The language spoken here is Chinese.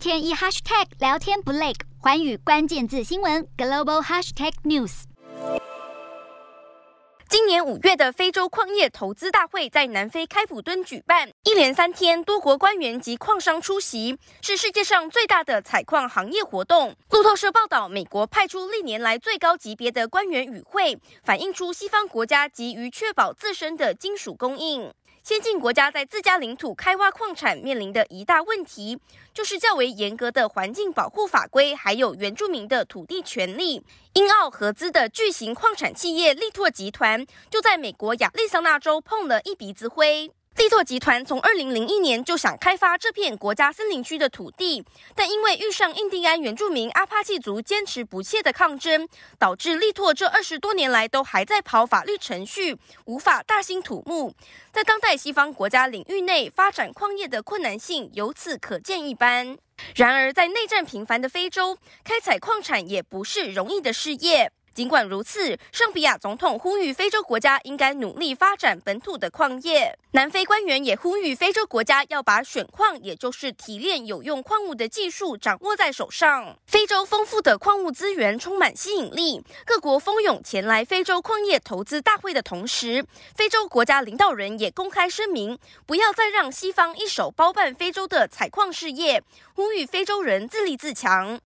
天一 hashtag 聊天不累，寰宇关键字新闻 global hashtag news。今年五月的非洲矿业投资大会在南非开普敦举办，一连三天，多国官员及矿商出席，是世界上最大的采矿行业活动。路透社报道，美国派出历年来最高级别的官员与会，反映出西方国家急于确保自身的金属供应。先进国家在自家领土开挖矿产面临的一大问题，就是较为严格的环境保护法规，还有原住民的土地权利。英澳合资的巨型矿产企业力拓集团，就在美国亚利桑那州碰了一鼻子灰。力拓集团从二零零一年就想开发这片国家森林区的土地，但因为遇上印第安原住民阿帕契族坚持不懈的抗争，导致力拓这二十多年来都还在跑法律程序，无法大兴土木。在当代西方国家领域内发展矿业的困难性由此可见一斑。然而，在内战频繁的非洲，开采矿产也不是容易的事业。尽管如此，圣比亚总统呼吁非洲国家应该努力发展本土的矿业。南非官员也呼吁非洲国家要把选矿，也就是提炼有用矿物的技术掌握在手上。非洲丰富的矿物资源充满吸引力，各国蜂拥前来非洲矿业投资大会的同时，非洲国家领导人也公开声明，不要再让西方一手包办非洲的采矿事业，呼吁非洲人自立自强。